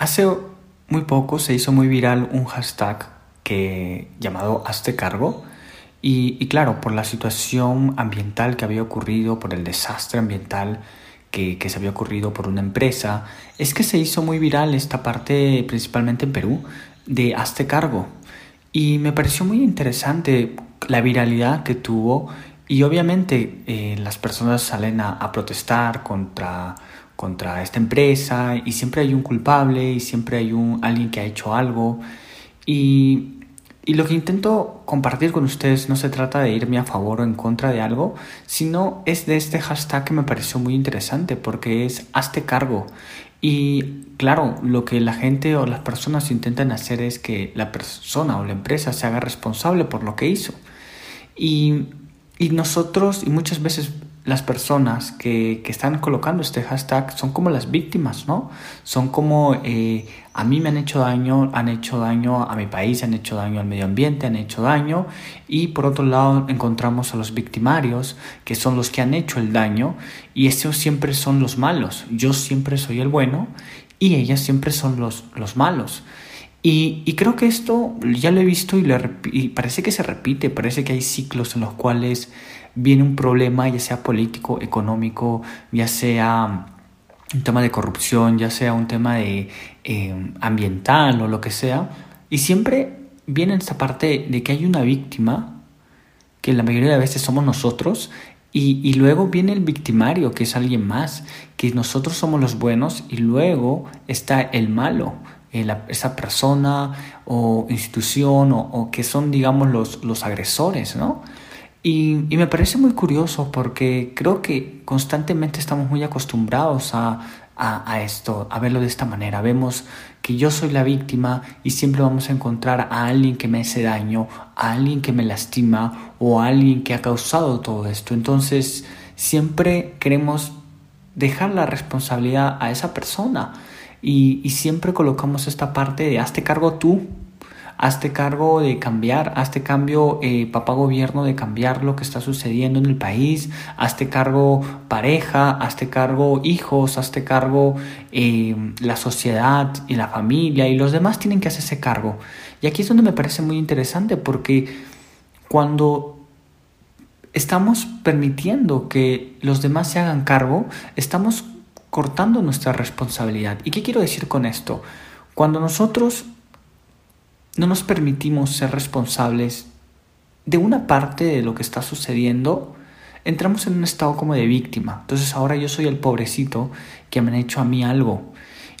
Hace muy poco se hizo muy viral un hashtag que, llamado Hazte cargo. Y, claro, por la situación ambiental que había ocurrido, por el desastre ambiental que, se había ocurrido por una empresa, es que se hizo muy viral esta parte, principalmente en Perú, de Hazte cargo. Y me pareció muy interesante la viralidad que tuvo y obviamente eh, las personas salen a protestar contra contra esta empresa y siempre hay un culpable y siempre hay un alguien que ha hecho algo y, y lo que intento compartir con ustedes no se trata de irme a favor o en contra de algo, sino es de este hashtag que me pareció muy interesante porque es hazte cargo. Y claro, lo que la gente o las personas intentan hacer es que la persona o la empresa se haga responsable por lo que hizo. Y, y nosotros, y muchas veces las personas que, que, están colocando este hashtag son como las víctimas, ¿no? Son como eh, a mí me han hecho daño, han hecho daño a mi país, han hecho daño al medio ambiente, han hecho daño y por otro lado encontramos a los victimarios que son los que han hecho el daño y estos siempre son los malos. Yo siempre soy el bueno y ellas siempre son los, los malos. Y, y, creo que esto ya lo he visto y, y parece que se repite, parece que hay ciclos en los cuales viene un problema, ya sea político, económico, ya sea un tema de corrupción, ya sea un tema de eh, ambiental o lo que sea, y siempre viene esta parte de que hay una víctima, que la mayoría de veces somos nosotros, y, y, luego viene el victimario, que es alguien más, que nosotros somos los buenos, y luego está el malo, eh, esa persona o institución, o, o, que son, digamos, los, los agresores, ¿no? Y, me parece muy curioso porque creo que constantemente estamos muy acostumbrados a, a, a, esto, a verlo de esta manera. Vemos que yo soy la víctima y siempre vamos a encontrar a alguien que me hace daño, a alguien que me lastima o a alguien que ha causado todo esto. Entonces siempre queremos dejar la responsabilidad a esa persona y, y siempre colocamos esta parte de hazte cargo tú hazte cargo de cambiar, hazte cambio, eh, papá gobierno, de cambiar lo que está sucediendo en el país, hazte cargo pareja, hazte cargo hijos, hazte cargo eh, la sociedad y la familia y los demás tienen que hacerse cargo. Y aquí es donde me parece muy interesante porque cuando estamos permitiendo que los demás se hagan cargo, estamos cortando nuestra responsabilidad. ¿Y qué quiero decir con esto? Cuando nosotros no nos permitimos ser responsables de una parte de lo que está sucediendo, entramos en un estado como de víctima. Entonces ahora yo soy el pobrecito que me han hecho a mí algo.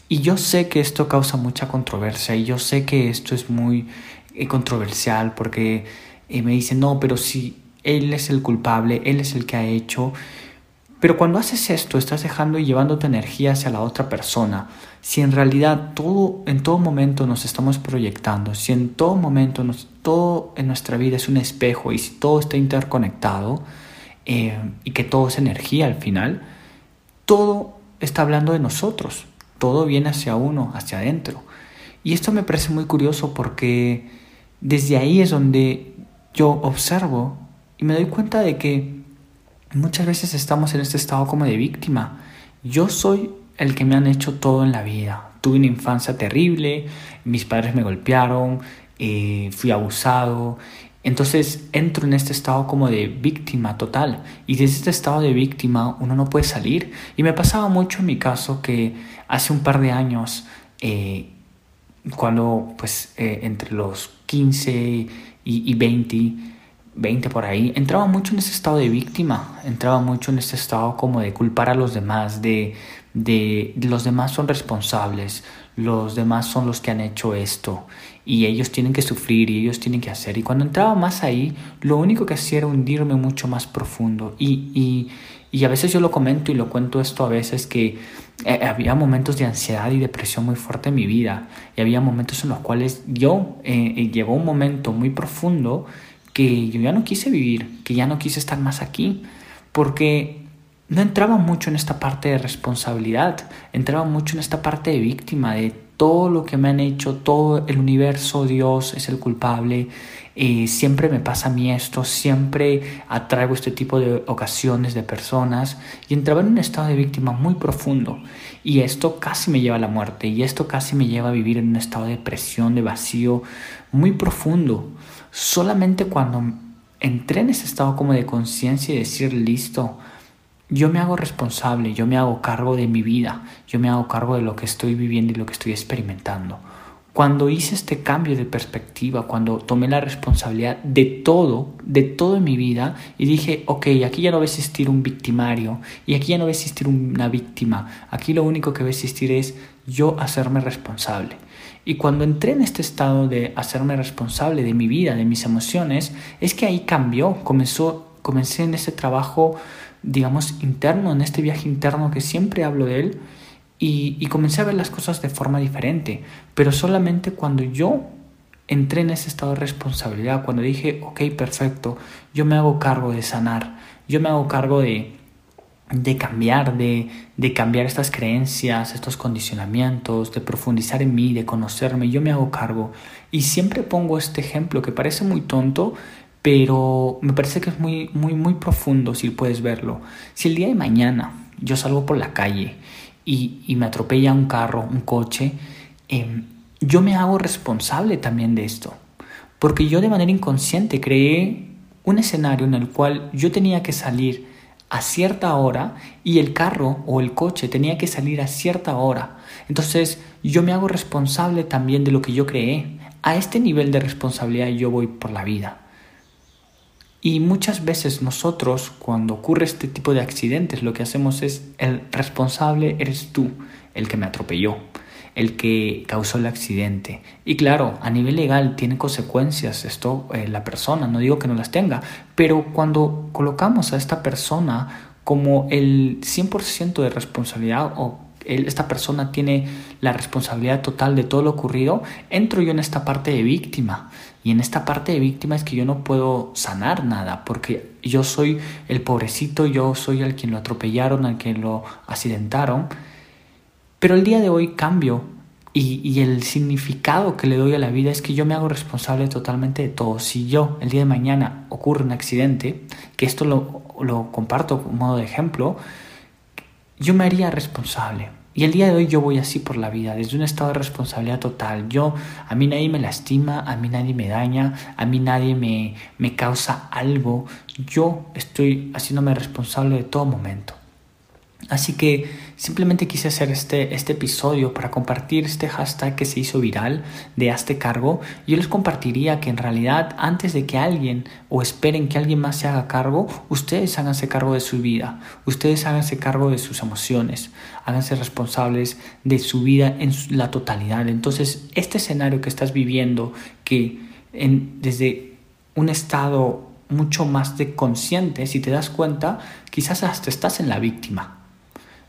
Y yo sé que esto causa mucha controversia y yo sé que esto es muy eh, controversial porque eh, me dicen, no, pero si él es el culpable, él es el que ha hecho. Pero cuando haces esto, estás dejando y llevando tu energía hacia la otra persona. Si en realidad todo, en todo momento nos estamos proyectando, si en todo momento nos, todo en nuestra vida es un espejo y si todo está interconectado eh, y que todo es energía al final, todo está hablando de nosotros, todo viene hacia uno, hacia adentro. Y esto me parece muy curioso porque desde ahí es donde yo observo y me doy cuenta de que muchas veces estamos en este estado como de víctima. Yo soy el que me han hecho todo en la vida. Tuve una infancia terrible, mis padres me golpearon, eh, fui abusado. Entonces entro en este estado como de víctima total. Y desde este estado de víctima uno no puede salir. Y me pasaba mucho en mi caso que hace un par de años, eh, cuando pues eh, entre los 15 y, y 20, 20 por ahí, entraba mucho en ese estado de víctima, entraba mucho en ese estado como de culpar a los demás, de, de, los demás son responsables, los demás son los que han hecho esto y ellos tienen que sufrir y ellos tienen que hacer. Y cuando entraba más ahí, lo único que hacía era hundirme mucho más profundo. Y, y, y a veces yo lo comento y lo cuento esto a veces que eh, había momentos de ansiedad y depresión muy fuerte en mi vida y había momentos en los cuales yo eh, eh llegó un momento muy profundo que yo ya no quise vivir, que ya no quise estar más aquí, porque no entraba mucho en esta parte de responsabilidad, entraba mucho en esta parte de víctima, de todo lo que me han hecho, todo el universo, Dios es el culpable, eh, siempre me pasa a mí esto, siempre atraigo este tipo de ocasiones de personas y entraba en un estado de víctima muy profundo y esto casi me lleva a la muerte y esto casi me lleva a vivir en un estado de depresión, de vacío muy profundo. Solamente cuando entré en ese estado como de conciencia y decir, listo, yo me hago responsable, yo me hago cargo de mi vida, yo me hago cargo de lo que estoy viviendo y lo que estoy experimentando. Cuando hice este cambio de perspectiva, cuando tomé la responsabilidad de todo, de todo en mi vida y dije, ok, aquí ya no va a existir un victimario y aquí ya no va a existir una víctima, aquí lo único que va a existir es yo hacerme responsable. Y cuando entré en este estado de hacerme responsable de mi vida, de mis emociones, es que ahí cambió, comenzó, comencé en ese trabajo digamos, interno, en este viaje interno que siempre hablo de él, y, comencé a ver las cosas de forma diferente, pero solamente cuando yo entré en ese estado de responsabilidad, cuando dije, ok, perfecto, yo me hago cargo de sanar, yo me hago cargo de, de cambiar, de, de, cambiar estas creencias, estos condicionamientos, de profundizar en mí, de conocerme, yo me hago cargo. Y siempre pongo este ejemplo que parece muy tonto, pero me parece que es muy, muy, muy profundo si puedes verlo. Si el día de mañana yo salgo por la calle y, y me atropella un carro, un coche, em, yo me hago responsable también de esto, porque yo de manera inconsciente creé un escenario en el cual yo tenía que salir a cierta hora y el carro o el coche tenía que salir a cierta hora. Entonces yo me hago responsable también de lo que yo creé. A este nivel de responsabilidad yo voy por la vida. Y muchas veces nosotros, cuando ocurre este tipo de accidentes, lo que hacemos es, el responsable eres tú, el que me atropelló, el que causó el accidente. Y claro, a nivel legal tiene consecuencias esto eh, la persona, no digo que no las tenga, pero cuando colocamos a esta persona como el 100% de responsabilidad o esta persona tiene la responsabilidad total de todo lo ocurrido, entro yo en esta parte de víctima. Y en esta parte de víctima es que yo no puedo sanar nada, porque yo soy el pobrecito, yo soy el quien lo atropellaron, al quien lo accidentaron. Pero el día de hoy cambio y, y, el significado que le doy a la vida es que yo me hago responsable totalmente de todo. Si yo el día de mañana ocurre un accidente, que esto lo, lo comparto como modo de ejemplo, yo me haría responsable. Y el día de hoy yo voy así por la vida, desde un estado de responsabilidad total. Yo, a mí nadie me lastima, a mí nadie me daña, a mí nadie me, me causa algo. Yo estoy haciéndome responsable de todo momento. Así que simplemente quise hacer este, este episodio para compartir este hashtag que se hizo viral de Hazte cargo. Yo les compartiría que en realidad antes de que alguien o esperen que alguien más se haga cargo, ustedes háganse cargo de su vida, ustedes háganse cargo de sus emociones, háganse responsables de su vida en la totalidad. Entonces, este escenario que estás viviendo, que en, desde un estado mucho más de consciente, si te das cuenta, quizás hasta estás en la víctima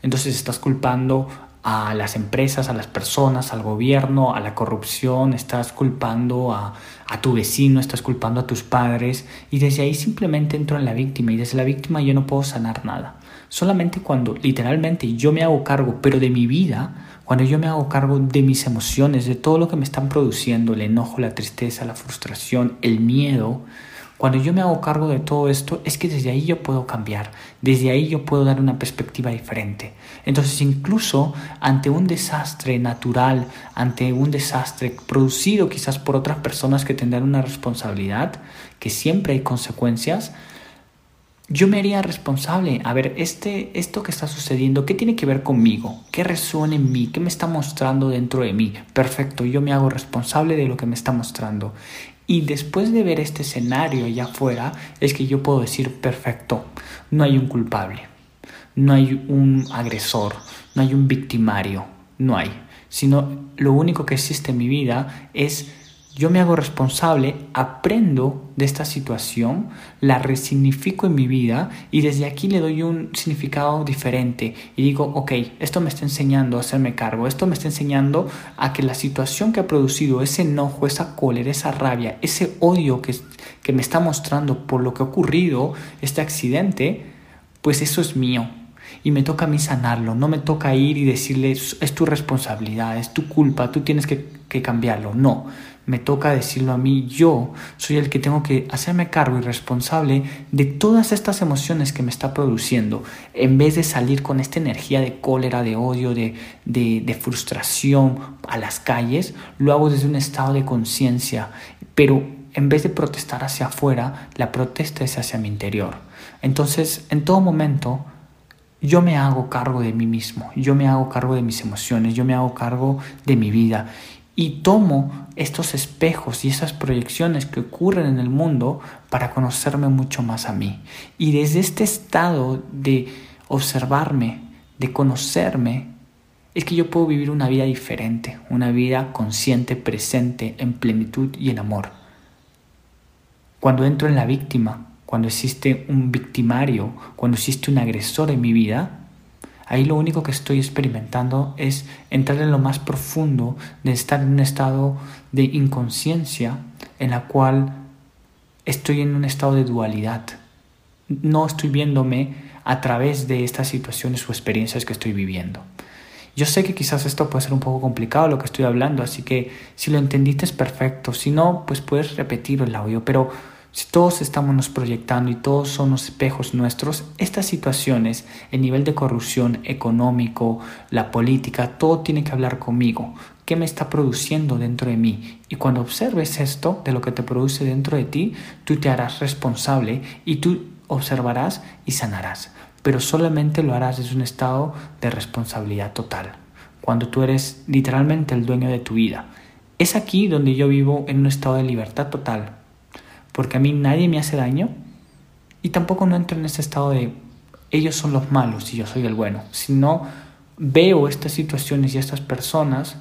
entonces estás culpando a las empresas, a las personas, al gobierno, a la corrupción, estás culpando a, tu vecino, estás culpando a tus padres y desde ahí simplemente entro en la víctima y desde la víctima yo no puedo sanar nada. Solamente cuando literalmente yo me hago cargo, pero de mi vida, cuando yo me hago cargo de mis emociones, de todo lo que me están produciendo, el enojo, la tristeza, la frustración, el miedo, cuando yo me hago cargo de todo esto, es que desde ahí yo puedo cambiar, desde ahí yo puedo dar una perspectiva diferente. Entonces, incluso ante un desastre natural, ante un desastre producido quizás por otras personas que tendrán una responsabilidad, que siempre hay consecuencias, yo me haría responsable. A ver, este, esto que está sucediendo, ¿qué tiene que ver conmigo? ¿Qué resuena en mí? ¿Qué me está mostrando dentro de mí? Perfecto, yo me hago responsable de lo que me está mostrando. Y después de ver este escenario allá afuera, es que yo puedo decir, perfecto, no hay un culpable, no hay un agresor, no hay un victimario, no hay. Sino lo único que existe en mi vida es yo me hago responsable, aprendo de esta situación, la resignifico en mi vida y desde aquí le doy un significado diferente y digo, ok, esto me está enseñando a hacerme cargo, esto me está enseñando a que la situación que ha producido ese enojo, esa cólera, esa rabia, ese odio que, que me está mostrando por lo que ha ocurrido, este accidente, pues eso es mío. y me toca a mí sanarlo, no me toca ir y decirle es tu responsabilidad, es tu culpa, tú tienes que, que cambiarlo, no, me toca decirlo a mí, yo soy el que tengo que hacerme cargo y responsable de todas estas emociones que me está produciendo, en vez de salir con esta energía de cólera, de odio, de, de, frustración a las calles, lo hago desde un estado de conciencia, pero en vez de protestar hacia afuera, la protesta es hacia mi interior. Entonces, en todo momento, yo me hago cargo de mí mismo, yo me hago cargo de mis emociones, yo me hago cargo de mi vida y tomo estos espejos y esas proyecciones que ocurren en el mundo para conocerme mucho más a mí. Y desde este estado de observarme, de conocerme, es que yo puedo vivir una vida diferente, una vida consciente, presente, en plenitud y en amor. Cuando entro en la víctima, cuando existe un victimario, cuando existe un agresor en mi vida, Ahí lo único que estoy experimentando es entrar en lo más profundo de estar en un estado de inconsciencia en la cual estoy en un estado de dualidad. No estoy viéndome a través de estas situaciones o experiencias que estoy viviendo. Yo sé que quizás esto puede ser un poco complicado lo que estoy hablando, así que si lo entendiste es perfecto, si no, pues puedes repetir el audio, pero si todos estamos nos proyectando y todos son los espejos nuestros, estas situaciones, el nivel de corrupción económico, la política, todo tiene que hablar conmigo. ¿Qué me está produciendo dentro de mí? Y cuando observes esto de lo que te produce dentro de ti, tú te harás responsable y tú observarás y sanarás. Pero solamente lo harás desde un estado de responsabilidad total, cuando tú eres literalmente el dueño de tu vida. Es aquí donde yo vivo en un estado de libertad total, porque a mí nadie me hace daño y tampoco no entro en ese estado de ellos son los malos y yo soy el bueno, sino veo estas situaciones y estas personas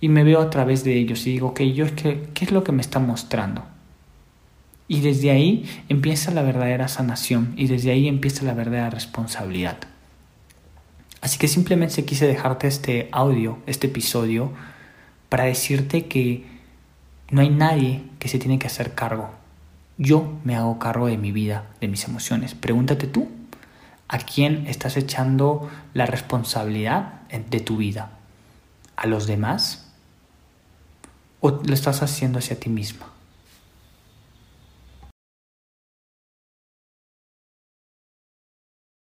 y me veo a través de ellos y digo, ok, yo es que, ¿qué es lo que me está mostrando? Y desde ahí empieza la verdadera sanación y desde ahí empieza la verdadera responsabilidad. Así que simplemente quise dejarte este audio, este episodio, para decirte que no hay nadie que se tiene que hacer cargo yo me hago cargo de mi vida, de mis emociones. Pregúntate tú, ¿a quién estás echando la responsabilidad de tu vida? ¿A los demás? ¿O lo estás haciendo hacia ti misma?